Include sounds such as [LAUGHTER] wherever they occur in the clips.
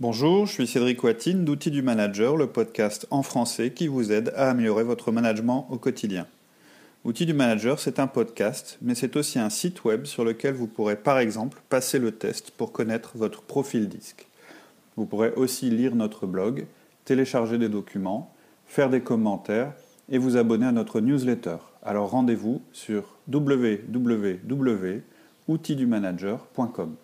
Bonjour, je suis Cédric Watine d'Outils du Manager, le podcast en français qui vous aide à améliorer votre management au quotidien. Outils du Manager, c'est un podcast, mais c'est aussi un site web sur lequel vous pourrez par exemple passer le test pour connaître votre profil disque. Vous pourrez aussi lire notre blog, télécharger des documents, faire des commentaires et vous abonner à notre newsletter. Alors rendez-vous sur www.outildumanager.com.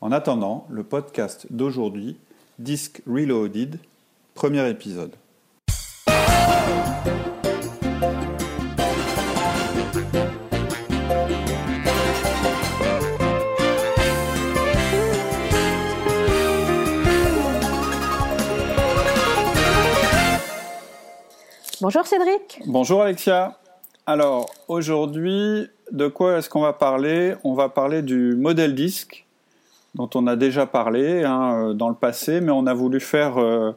En attendant, le podcast d'aujourd'hui, Disc Reloaded, premier épisode. Bonjour Cédric. Bonjour Alexia. Alors aujourd'hui, de quoi est-ce qu'on va parler? On va parler du modèle disque dont on a déjà parlé hein, euh, dans le passé, mais on a voulu faire euh,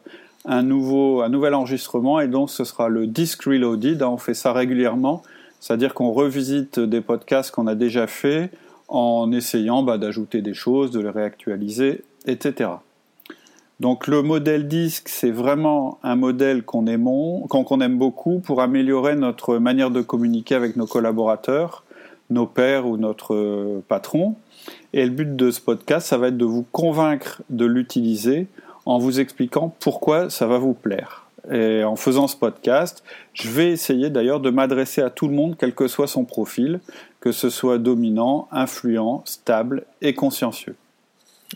un, nouveau, un nouvel enregistrement et donc ce sera le Disc Reloaded. Hein, on fait ça régulièrement, c'est-à-dire qu'on revisite des podcasts qu'on a déjà fait en essayant bah, d'ajouter des choses, de les réactualiser, etc. Donc le modèle disque, c'est vraiment un modèle qu'on aime, qu'on aime beaucoup pour améliorer notre manière de communiquer avec nos collaborateurs, nos pairs ou notre euh, patron. Et le but de ce podcast, ça va être de vous convaincre de l'utiliser en vous expliquant pourquoi ça va vous plaire. Et en faisant ce podcast, je vais essayer d'ailleurs de m'adresser à tout le monde, quel que soit son profil, que ce soit dominant, influent, stable et consciencieux.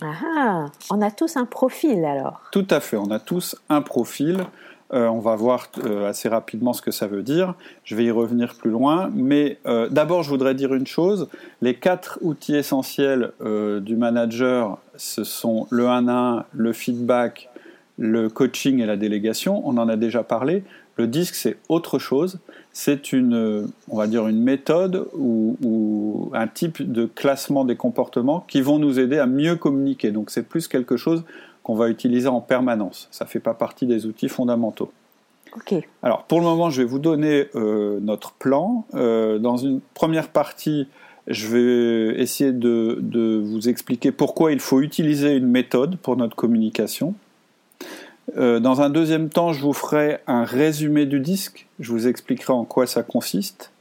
Ah, ah on a tous un profil alors. Tout à fait, on a tous un profil. Euh, on va voir euh, assez rapidement ce que ça veut dire. Je vais y revenir plus loin. Mais euh, d'abord, je voudrais dire une chose. Les quatre outils essentiels du manager, ce sont le 1 1, le feedback, le coaching et la délégation. On en a déjà parlé. Le disque, c'est autre chose. C'est une, on va dire, une méthode ou, un type de classement des comportements qui vont nous aider à mieux communiquer. Donc, c'est plus quelque chose qu'on va utiliser en permanence. Ça ne fait pas partie des outils fondamentaux. Ok. Alors pour le moment, je vais vous donner euh, notre plan. Euh, dans une première partie, je vais essayer de, de, vous expliquer pourquoi il faut utiliser une méthode pour notre communication. Euh, dans un deuxième temps, je vous ferai un résumé du disque. Je vous expliquerai en quoi ça consiste.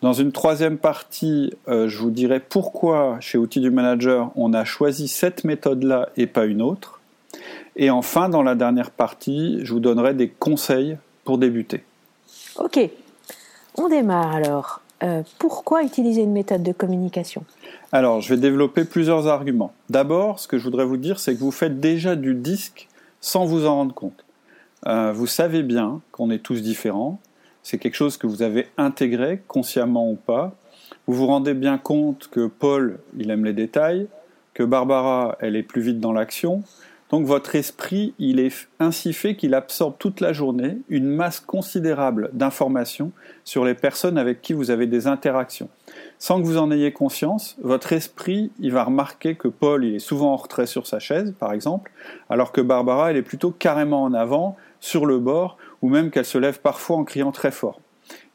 Dans une troisième partie, je vous dirai pourquoi chez Outils du Manager, on a choisi cette méthode-là et pas une autre. Et enfin, dans la dernière partie, je vous donnerai des conseils pour débuter. Ok, on démarre alors. Euh, pourquoi utiliser une méthode de communication? Alors, je vais développer plusieurs arguments. D'abord, ce que je voudrais vous dire, c'est que vous faites déjà du disque sans vous en rendre compte. Euh, vous savez bien qu'on est tous différents. C'est quelque chose que vous avez intégré, consciemment ou pas. Vous vous rendez bien compte que Paul, il aime les détails, que Barbara, elle est plus vite dans l'action, donc votre esprit, il est ainsi fait qu'il absorbe toute la journée une masse considérable d'informations sur les personnes avec qui vous avez des interactions. Sans que vous en ayez conscience, votre esprit, il va remarquer que Paul, il est souvent en retrait sur sa chaise, par exemple, alors que Barbara, elle est plutôt carrément en avant, sur le bord, ou même qu'elle se lève parfois en criant très fort.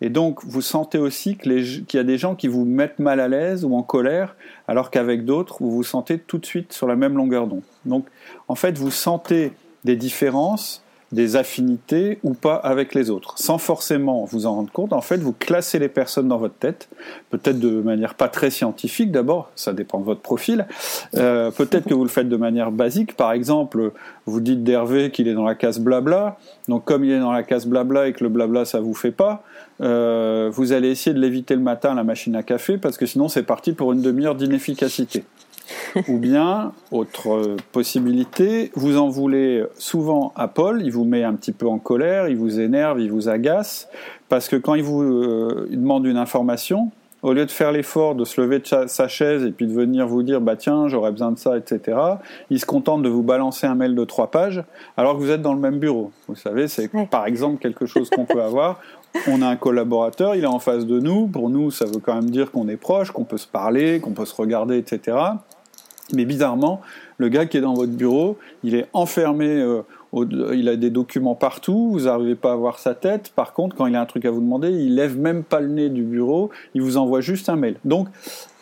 Et donc, vous sentez aussi qu'il y a des gens qui vous mettent mal à l'aise ou en colère, alors qu'avec d'autres, vous vous sentez tout de suite sur la même longueur d'onde. Donc, en fait, vous sentez des différences des affinités ou pas avec les autres, sans forcément vous en rendre compte. En fait, vous classez les personnes dans votre tête, peut-être de manière pas très scientifique d'abord, ça dépend de votre profil. Euh, peut-être que vous le faites de manière basique. Par exemple, vous dites d'Hervé qu'il est dans la case blabla. Donc, comme il est dans la case blabla et que le blabla ça vous fait pas, euh, vous allez essayer de l'éviter le matin à la machine à café parce que sinon c'est parti pour une demi-heure d'inefficacité. Ou bien, autre possibilité, vous en voulez souvent à Paul, il vous met un petit peu en colère, il vous énerve, il vous agace, parce que quand il vous euh, demande une information, au lieu de faire l'effort de se lever de sa chaise et puis de venir vous dire bah tiens j'aurais besoin de ça etc il se contente de vous balancer un mail de trois pages alors que vous êtes dans le même bureau. Vous savez c'est par exemple quelque chose qu'on peut avoir. On a un collaborateur il est en face de nous. Pour nous ça veut quand même dire qu'on est proche qu'on peut se parler qu'on peut se regarder etc mais bizarrement, le gars qui est dans votre bureau, il est enfermé euh, il a des documents partout, vous n'arrivez pas à voir sa tête. Par contre, quand il a un truc à vous demander, il lève même pas le nez du bureau, il vous envoie juste un mail. Donc,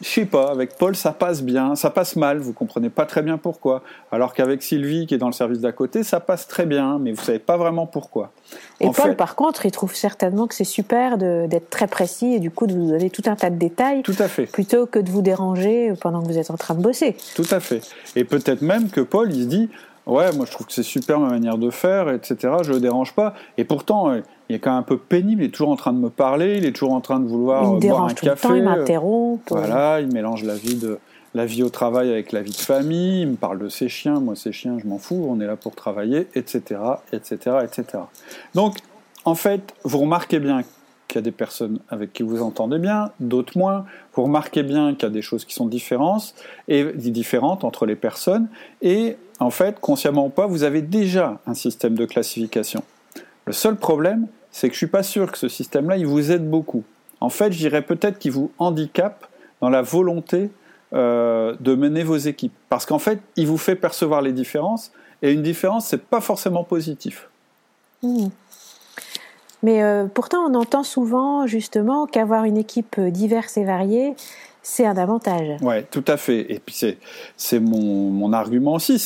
je sais pas, avec Paul, ça passe bien, ça passe mal, vous comprenez pas très bien pourquoi. Alors qu'avec Sylvie, qui est dans le service d'à côté, ça passe très bien, mais vous savez pas vraiment pourquoi. Et Paul, par contre, il trouve certainement que c'est super d'être très précis et du coup de vous donner tout un tas de détails. Tout à fait. Plutôt que de vous déranger pendant que vous êtes en train de bosser. Tout à fait. Et peut-être même que Paul, il se dit, ouais, moi je trouve que c'est super ma manière de faire, etc. Je le dérange pas. Et pourtant, euh, il est quand même un peu pénible. Il est toujours en train de me parler. Il est toujours en train de vouloir il me boire un tout café. Le temps, il m'interrompt. Voilà, il mélange la vie de la vie au travail avec la vie de famille. Il me parle de ses chiens. Moi, ses chiens, je m'en fous. On est là pour travailler, etc., etc., etc. Donc, en fait, vous remarquez bien qu'il y a des personnes avec qui vous entendez bien, d'autres moins. Vous remarquez bien qu'il y a des choses qui sont différentes et différentes entre les personnes. Et en fait, consciemment ou pas, vous avez déjà un système de classification. Le seul problème, c'est que je suis pas sûr que ce système-là, il vous aide beaucoup. En fait, je dirais peut-être qu'il vous handicape dans la volonté euh, de mener vos équipes. Parce qu'en fait, il vous fait percevoir les différences, et une différence, c'est pas forcément positif. Mmh. Mais euh, pourtant, on entend souvent justement qu'avoir une équipe diverse et variée, c'est un avantage. Oui, tout à fait. Et puis c'est mon, mon argument aussi.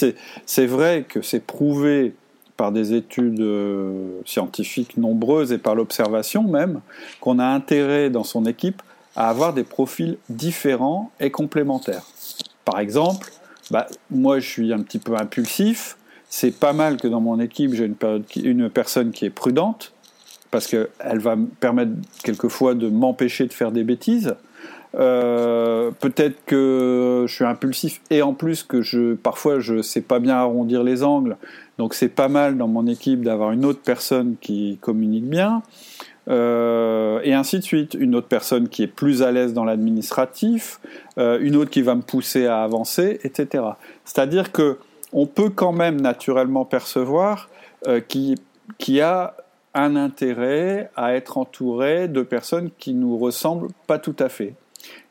C'est vrai que c'est prouvé par des études euh, scientifiques nombreuses et par l'observation même, qu'on a intérêt dans son équipe à avoir des profils différents et complémentaires. Par exemple, bah, moi je suis un petit peu impulsif, c'est pas mal que dans mon équipe j'ai une, personne qui est prudente, parce qu'elle va me permettre quelquefois de m'empêcher de faire des bêtises. Euh, peut-être que je suis impulsif et en plus que je parfois je sais pas bien arrondir les angles. Donc c'est pas mal dans mon équipe d'avoir une autre personne qui communique bien euh, et ainsi de suite. Une autre personne qui est plus à l'aise dans l'administratif euh, une autre qui va me pousser à avancer etc c'est-à-dire que on peut quand même naturellement percevoir qui qui a un intérêt à être entouré de personnes qui nous ressemblent pas tout à fait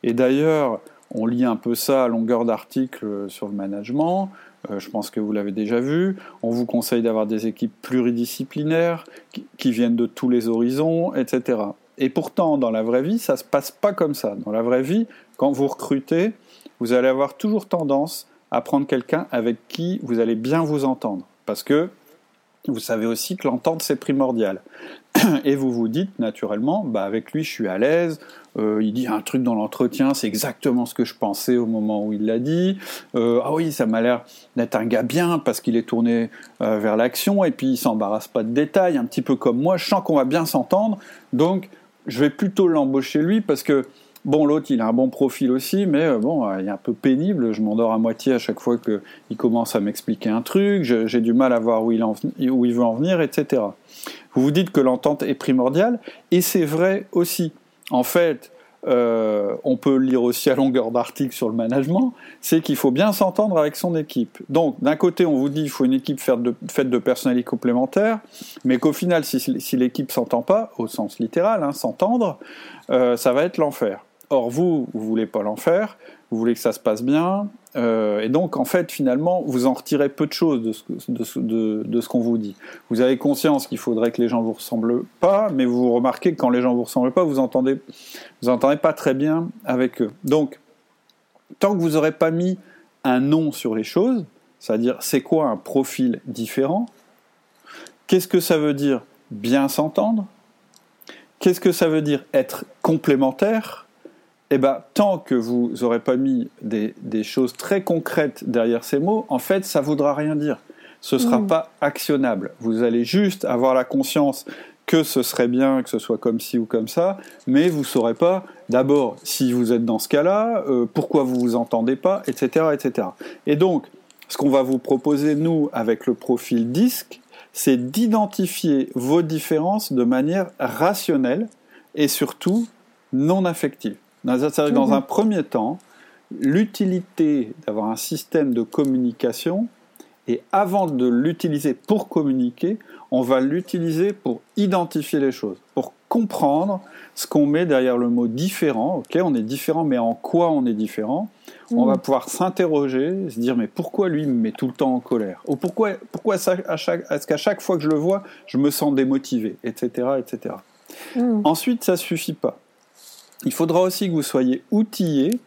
et d'ailleurs, on lit un peu ça à longueur d'articles sur le management. Euh, je pense que vous l'avez déjà vu. On vous conseille d'avoir des équipes pluridisciplinaires qui, viennent de tous les horizons, etc. Et pourtant, dans la vraie vie, ça ne se passe pas comme ça. Dans la vraie vie, quand vous recrutez, vous allez avoir toujours tendance à prendre quelqu'un avec qui vous allez bien vous entendre. Parce que vous savez aussi que l'entente, c'est primordial. [CLEARS THROAT] Et vous vous dites naturellement, bah avec lui, je suis à l'aise, euh, il dit un truc dans l'entretien, c'est exactement ce que je pensais au moment où il l'a dit. Euh, ah oui, ça m'a l'air d'être un gars bien parce qu'il est tourné euh, vers l'action et puis il s'embarrasse pas de détails, un petit peu comme moi. Je sens qu'on va bien s'entendre, donc je vais plutôt l'embaucher lui parce que Bon, l'autre, il a un bon profil aussi, mais bon, il est un peu pénible. Je m'endors à moitié à chaque fois qu'il commence à m'expliquer un truc. J'ai du mal à voir où il, où il veut en venir, etc. Vous vous dites que l'entente est primordiale, et c'est vrai aussi. En fait, euh, on peut lire aussi à longueur d'article sur le management, c'est qu'il faut bien s'entendre avec son équipe. Donc, d'un côté, on vous dit qu'il faut une équipe faite de, faite de personnalités complémentaires, mais qu'au final, si, si l'équipe s'entend pas, au sens littéral, hein, s'entendre, euh, ça va être l'enfer. Or, vous, vous voulez pas l'enfer, vous voulez que ça se passe bien, euh, et donc, en fait, finalement, vous en retirez peu de choses de ce, de, ce qu'on vous dit. Vous avez conscience qu'il faudrait que les gens vous ressemblent pas, mais vous remarquez que quand les gens vous ressemblent pas, vous entendez, vous entendez pas très bien avec eux. Donc, tant que vous n'aurez pas mis un nom sur les choses, c'est-à-dire c'est quoi un profil différent, qu'est-ce que ça veut dire bien s'entendre, qu'est-ce que ça veut dire être complémentaire, eh ben, tant que vous n'aurez pas mis des, choses très concrètes derrière ces mots, en fait, ça ne voudra rien dire. Ce ne sera mm. pas actionnable. Vous allez juste avoir la conscience que ce serait bien que ce soit comme ci ou comme ça, mais vous ne saurez pas, d'abord, si vous êtes dans ce cas-là, euh, pourquoi vous vous entendez pas, etc., etc. Et donc, ce qu'on va vous proposer, nous, avec le profil disque, c'est d'identifier vos différences de manière rationnelle et surtout non affective. Dans, mhm. un premier temps, l'utilité d'avoir un système de communication, et avant de l'utiliser pour communiquer, on va l'utiliser pour identifier les choses, pour comprendre ce qu'on met derrière le mot différent. Ok, on est différent, mais en quoi on est différent? On va pouvoir s'interroger, se dire mais pourquoi lui me met tout le temps en colère? Ou pourquoi, pourquoi est-ce qu'à chaque fois que je le vois, je me sens démotivé, etc., etc. Ensuite, ça suffit pas. Il faudra aussi que vous soyez outillé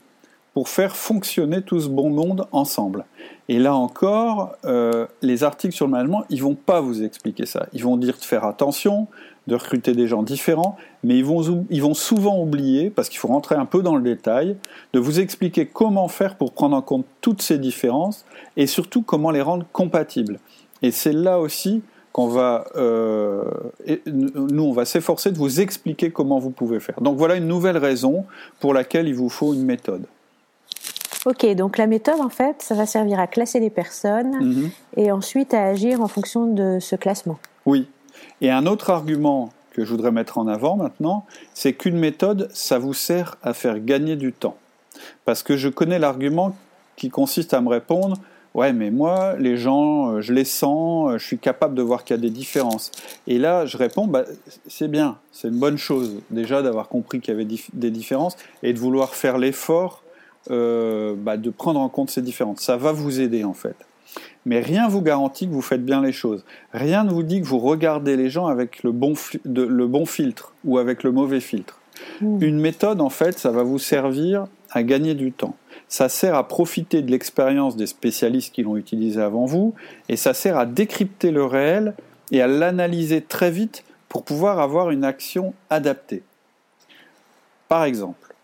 pour faire fonctionner tout ce bon monde ensemble. Et là encore, euh, les articles sur le management, ils vont pas vous expliquer ça. Ils vont dire de faire attention, de recruter des gens différents, mais ils vont, ils vont souvent oublier, parce qu'il faut rentrer un peu dans le détail, de vous expliquer comment faire pour prendre en compte toutes ces différences et surtout comment les rendre compatibles. Et c'est là aussi qu'on va, euh, nous, on va s'efforcer de vous expliquer comment vous pouvez faire. Donc voilà une nouvelle raison pour laquelle il vous faut une méthode. Ok, donc la méthode, en fait, ça va servir à classer les personnes mhm. et ensuite à agir en fonction de ce classement. Oui. Et un autre argument que je voudrais mettre en avant maintenant, c'est qu'une méthode, ça vous sert à faire gagner du temps. Parce que je connais l'argument qui consiste à me répondre, ouais, mais moi, les gens, euh, je les sens, euh, je suis capable de voir qu'il y a des différences. Et là, je réponds, bah, c'est bien, c'est une bonne chose déjà d'avoir compris qu'il y avait des différences et de vouloir faire l'effort euh, bah, de prendre en compte ces différences. Ça va vous aider en fait. Mais rien vous garantit que vous faites bien les choses. Rien ne vous dit que vous regardez les gens avec le bon, le bon filtre ou avec le mauvais filtre. Hmm. Une méthode, en fait, ça va vous servir à gagner du temps. Ça sert à profiter de l'expérience des spécialistes qui l'ont utilisé avant vous, et ça sert à décrypter le réel et à l'analyser très vite pour pouvoir avoir une action adaptée. Par exemple,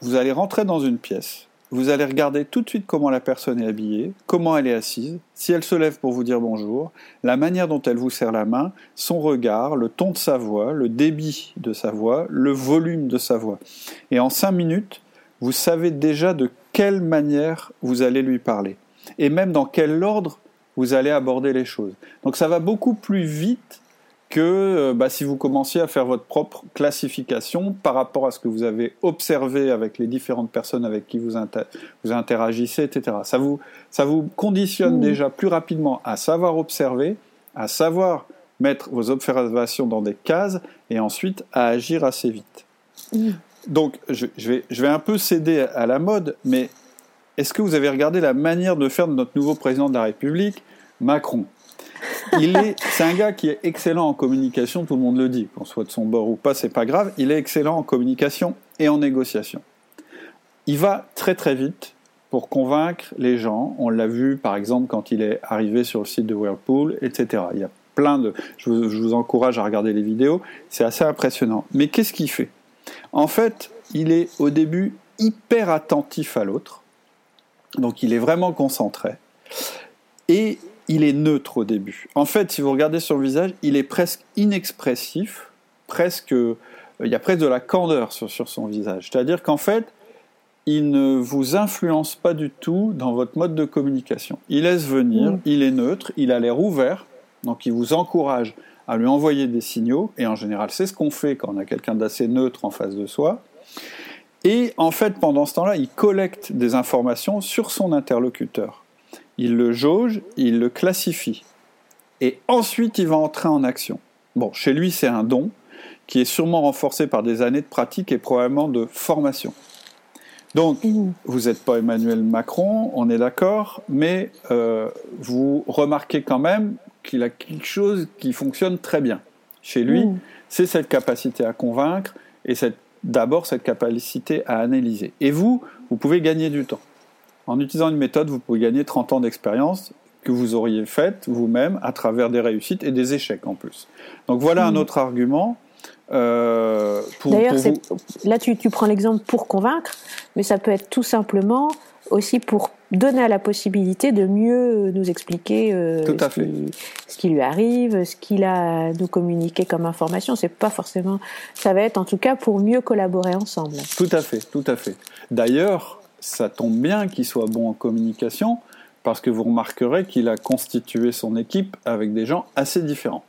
vous allez rentrer dans une pièce, vous allez regarder tout de suite comment la personne est habillée, comment elle est assise, si elle se lève pour vous dire bonjour, la manière dont elle vous serre la main, son regard, le ton de sa voix, le débit de sa voix, le volume de sa voix. Et en cinq minutes, vous savez déjà de quelle manière vous allez lui parler. Et même dans quel ordre vous allez aborder les choses. Donc ça va beaucoup plus vite que euh, bah, si vous commenciez à faire votre propre classification par rapport à ce que vous avez observé avec les différentes personnes avec qui vous, vous interagissez, etc. Ça vous, ça vous conditionne mmh. déjà plus rapidement à savoir observer, à savoir mettre vos observations dans des cases et ensuite à agir assez vite. Mmh. Donc je, je, vais, je vais un peu céder à la mode, mais est-ce que vous avez regardé la manière de faire de notre nouveau président de la République, Macron? Il est, [LAUGHS] c'est un gars qui est excellent en communication, tout le monde le dit, qu'on soit de son bord ou pas, c'est pas grave. Il est excellent en communication et en négociation. Il va très très vite pour convaincre les gens. On l'a vu par exemple quand il est arrivé sur le site de Whirlpool, etc. Il y a plein de. Je vous, je vous encourage à regarder les vidéos. C'est assez impressionnant. Mais qu'est-ce qu'il fait? En fait, il est au début hyper attentif à l'autre. Donc il est vraiment concentré. Et il est neutre au début. En fait, si vous regardez sur le visage, il est presque inexpressif, presque, euh, il y a presque de la candeur sur, son visage. C'est-à-dire qu'en fait, il ne vous influence pas du tout dans votre mode de communication. Il laisse venir, mm. il est neutre, il a l'air ouvert, donc il vous encourage à lui envoyer des signaux, et en général c'est ce qu'on fait quand on a quelqu'un d'assez neutre en face de soi. Et en fait, pendant ce temps-là, il collecte des informations sur son interlocuteur il le jauge, il le classifie. Et ensuite, il va entrer en action. Bon, chez lui, c'est un don qui est sûrement renforcé par des années de pratique et probablement de formation. Donc, vous n'êtes pas Emmanuel Macron, on est d'accord, mais euh, vous remarquez quand même qu'il a quelque chose qui fonctionne très bien. Chez lui, mmh. c'est cette capacité à convaincre et d'abord cette capacité à analyser. Et vous, vous pouvez gagner du temps. En utilisant une méthode, vous pouvez gagner 30 ans d'expérience que vous auriez faite vous-même à travers des réussites et des échecs en plus. Donc voilà un hmm. autre argument. Euh, D'ailleurs, là tu, prends l'exemple pour convaincre, mais ça peut être tout simplement aussi pour donner la possibilité de mieux nous expliquer euh, ce, Qui, lui arrive, ce qu'il a à nous communiquer comme information. C'est pas forcément, ça va être en tout cas pour mieux collaborer ensemble. Tout à fait, tout à fait. D'ailleurs, ça tombe bien qu'il soit bon en communication, parce que vous remarquerez qu'il a constitué son équipe avec des gens assez différents.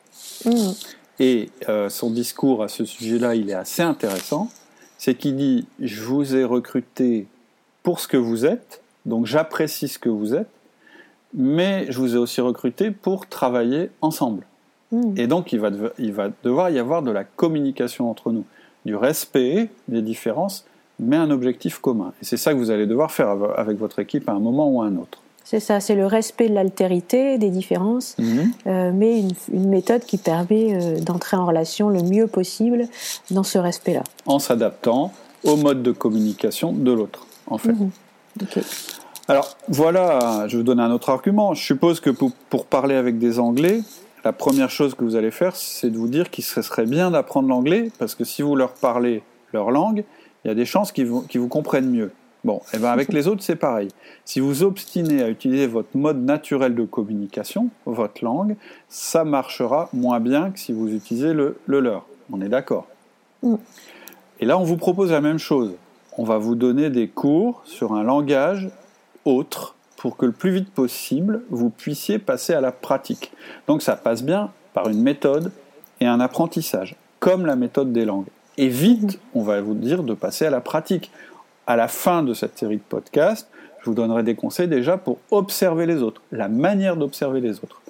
Mm. Et euh, son discours à ce sujet-là, il est assez intéressant. C'est qu'il dit, je vous ai recruté pour ce que vous êtes, donc j'apprécie ce que vous êtes, mais je vous ai aussi recruté pour travailler ensemble. Hmm. Et donc, il va, il va devoir y avoir de la communication entre nous, du respect des différences, mais un objectif commun. Et c'est ça que vous allez devoir faire avec votre équipe à un moment ou à un autre. C'est ça, c'est le respect de l'altérité, des différences, mhm. euh, mais une, méthode qui permet euh, d'entrer en relation le mieux possible dans ce respect-là. En s'adaptant au mode de communication de l'autre, en fait. Alors voilà, je vais vous donner un autre argument. Je suppose que pour, pour, parler avec des Anglais, la première chose que vous allez faire, c'est de vous dire qu'il serait bien d'apprendre l'anglais, parce que si vous leur parlez leur langue, il y a des chances qu'ils vous, vous comprennent mieux. Bon, et eh ben avec les autres, c'est pareil. Si vous obstinez à utiliser votre mode naturel de communication, votre langue, ça marchera moins bien que si vous utilisez le, le leur. On est d'accord mm. Et là, on vous propose la même chose. On va vous donner des cours sur un langage autre pour que le plus vite possible, vous puissiez passer à la pratique. Donc ça passe bien par une méthode et un apprentissage, comme la méthode des langues. Et vite, on va vous dire de passer à la pratique à la fin de cette série de podcasts, je vous donnerai des conseils déjà pour observer les autres, la manière d'observer les autres.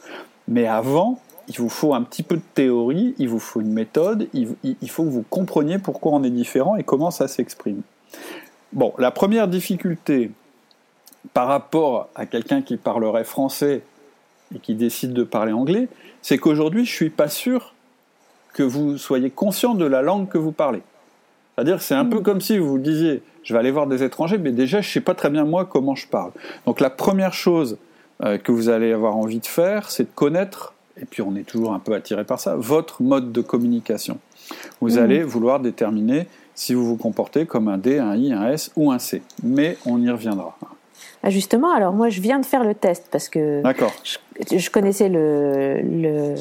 Mais avant, il vous faut un petit peu de théorie, il vous faut une méthode, il, faut que vous compreniez pourquoi on est différent et comment ça s'exprime. Bon, la première difficulté par rapport à quelqu'un qui parlerait français et qui décide de parler anglais, c'est qu'aujourd'hui, je ne suis pas sûr que vous soyez conscient de la langue que vous parlez. C'est-à-dire c'est un peu mm. comme si vous disiez, je vais aller voir des étrangers, mais déjà, je ne sais pas très bien moi comment je parle. Donc la première chose euh, que vous allez avoir envie de faire, c'est de connaître, et puis on est toujours un peu attiré par ça, votre mode de communication. Vous mm. allez vouloir déterminer si vous vous comportez comme un D, un I, un S ou un C. Mais on y reviendra. Ah, justement, alors moi je viens de faire le test parce que je, je, connaissais le, le,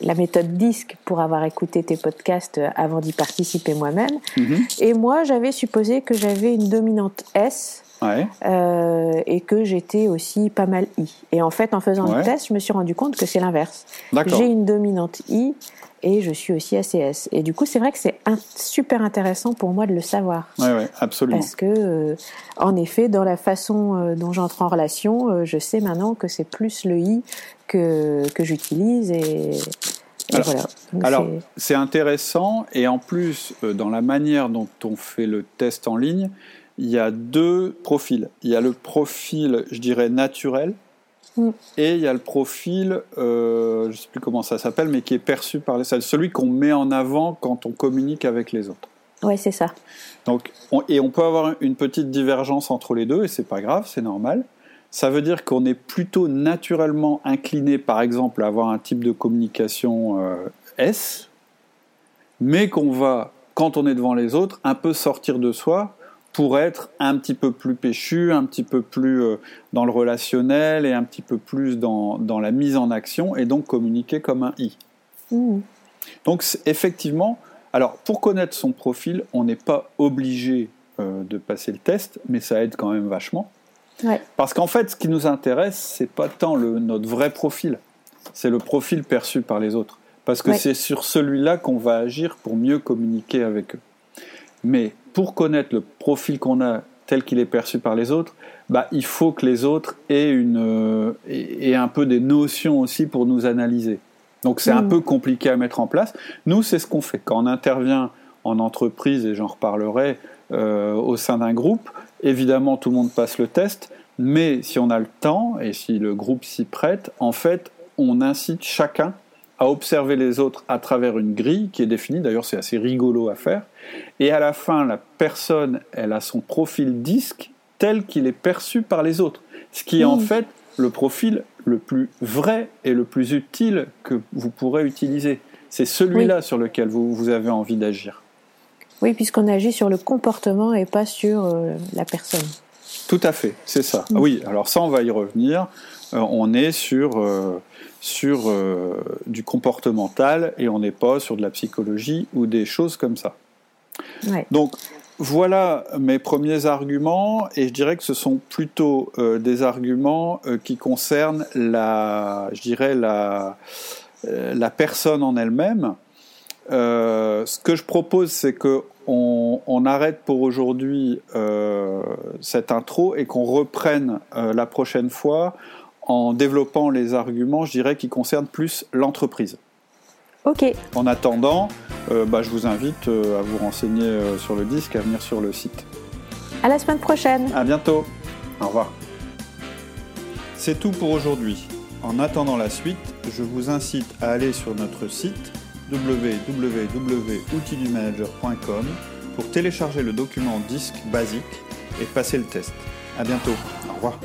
la méthode disque pour avoir écouté tes podcasts avant d'y participer moi-même. Mhm. Et moi, j'avais supposé que j'avais une dominante S euh, et que j'étais aussi pas mal I. Et en fait, en faisant le test, je me suis rendu compte que c'est l'inverse. J'ai une dominante I et je suis aussi ACS. Et du coup, c'est vrai que c'est super intéressant pour moi de le savoir. Oui, ouais, absolument. Parce que, euh, en effet, dans la façon euh, dont j'entre en relation, je sais maintenant que c'est plus le I que, que j'utilise et, alors, c'est intéressant et en plus, euh, dans la manière dont on fait le test en ligne, il y a deux profils. Il y a le profil, je dirais, naturel. Et il y a le profil, euh, je ne sais plus comment ça s'appelle, mais qui est perçu par les salles, celui qu'on met en avant quand on communique avec les autres. Oui, c'est ça. Donc, et on peut avoir une petite divergence entre les deux, et c'est pas grave, c'est normal ça veut dire qu'on est plutôt naturellement incliné, par exemple, à avoir un type de communication euh, S, mais qu'on va, quand on est devant les autres, un peu sortir de soi pour être un petit peu plus péchu, un petit peu plus euh, dans le relationnel et un petit peu plus dans, la mise en action et donc communiquer comme un I. Mmh. Donc effectivement, alors pour connaître son profil, on n'est pas obligé euh, de passer le test, mais ça aide quand même vachement. Parce qu'en fait, ce qui nous intéresse, c'est pas tant le, notre vrai profil, c'est le profil perçu par les autres. Parce que c'est sur celui-là qu'on va agir pour mieux communiquer avec eux. Mais pour connaître le profil qu'on a tel qu'il est perçu par les autres, bah, il faut que les autres aient, une, euh, aient un peu des notions aussi pour nous analyser. Donc c'est un mm. peu compliqué à mettre en place. Nous, c'est ce qu'on fait. Quand on intervient en entreprise, et j'en reparlerai, euh, au sein d'un groupe, Évidemment, tout le monde passe le test, mais si on a le temps et si le groupe s'y prête, en fait, on incite chacun à observer les autres à travers une grille qui est définie, d'ailleurs c'est assez rigolo à faire, et à la fin, la personne, elle a son profil disque tel qu'il est perçu par les autres, ce qui est en fait le profil le plus vrai et le plus utile que vous pourrez utiliser. C'est celui-là sur lequel vous avez envie d'agir. Oui, puisqu'on agit sur le comportement et pas sur euh, la personne. Tout à fait, c'est ça. Mm. Oui, alors ça, on va y revenir. Euh, on est sur, euh, sur du comportemental et on n'est pas sur de la psychologie ou des choses comme ça. Donc, voilà mes premiers arguments et je dirais que ce sont plutôt des arguments qui concernent la, je dirais la, la personne en elle-même. Ce que je propose, c'est que on, arrête pour aujourd'hui euh, cette intro et qu'on reprenne euh, la prochaine fois en développant les arguments, je dirais, qui concernent plus l'entreprise. Ok. En attendant, bah, je vous invite à vous renseigner sur le disque, à venir sur le site. À la semaine prochaine. À bientôt. Au revoir. C'est tout pour aujourd'hui. En attendant la suite, je vous incite à aller sur notre site www.outildumanager.com pour télécharger le document disque basique et passer le test. A bientôt. Au revoir.